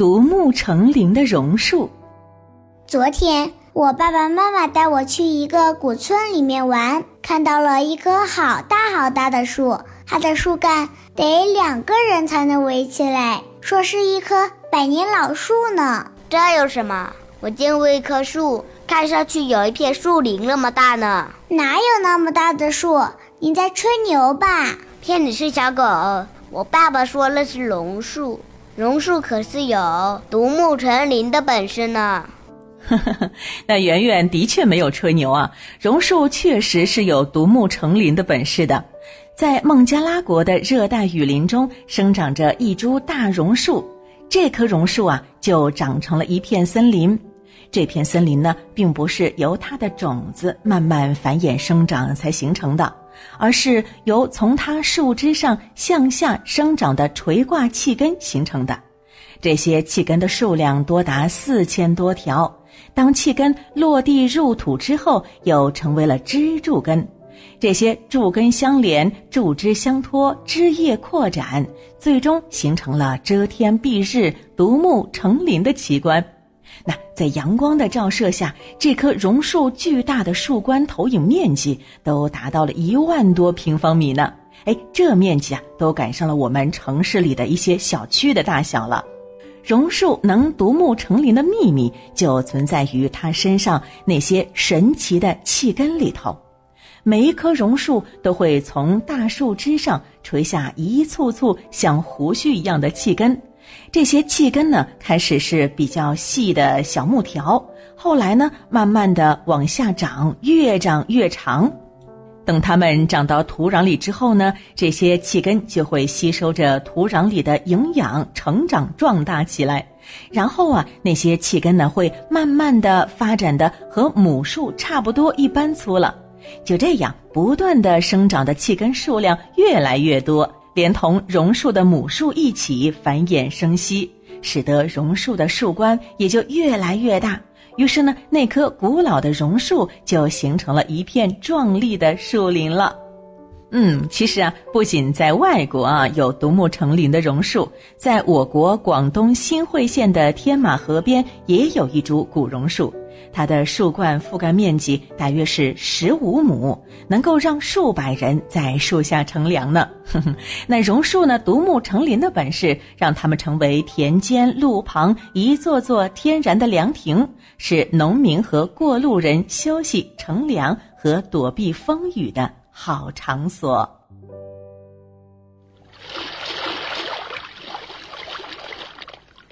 独木成林的榕树。昨天，我爸爸妈妈带我去一个古村里面玩，看到了一棵好大好大的树，它的树干得两个人才能围起来，说是一棵百年老树呢。这有什么？我见过一棵树，看上去有一片树林那么大呢。哪有那么大的树？你在吹牛吧？骗你是小狗。我爸爸说那是榕树，榕树可是有独木成林的本事呢。呵呵呵，那圆圆的确没有吹牛啊，榕树确实是有独木成林的本事的。在孟加拉国的热带雨林中，生长着一株大榕树，这棵榕树啊，就长成了一片森林。这片森林呢，并不是由它的种子慢慢繁衍生长才形成的，而是由从它树枝上向下生长的垂挂气根形成的。这些气根的数量多达四千多条。当气根落地入土之后，又成为了支柱根。这些柱根相连，柱枝相托，枝叶扩展，最终形成了遮天蔽日、独木成林的奇观。那在阳光的照射下，这棵榕树巨大的树冠投影面积都达到了一万多平方米呢。哎，这面积啊，都赶上了我们城市里的一些小区的大小了。榕树能独木成林的秘密，就存在于它身上那些神奇的气根里头。每一棵榕树都会从大树枝上垂下一簇簇像胡须一样的气根，这些气根呢，开始是比较细的小木条，后来呢，慢慢的往下长，越长越长。等它们长到土壤里之后呢，这些气根就会吸收着土壤里的营养，成长壮大起来。然后啊，那些气根呢会慢慢的发展的和母树差不多一般粗了。就这样，不断的生长的气根数量越来越多，连同榕树的母树一起繁衍生息，使得榕树的树冠也就越来越大。于是呢，那棵古老的榕树就形成了一片壮丽的树林了。嗯，其实啊，不仅在外国啊有独木成林的榕树，在我国广东新会县的天马河边也有一株古榕树。它的树冠覆盖面积大约是十五亩，能够让数百人在树下乘凉呢。那榕树呢，独木成林的本事，让它们成为田间路旁一座座天然的凉亭，是农民和过路人休息、乘凉和躲避风雨的好场所。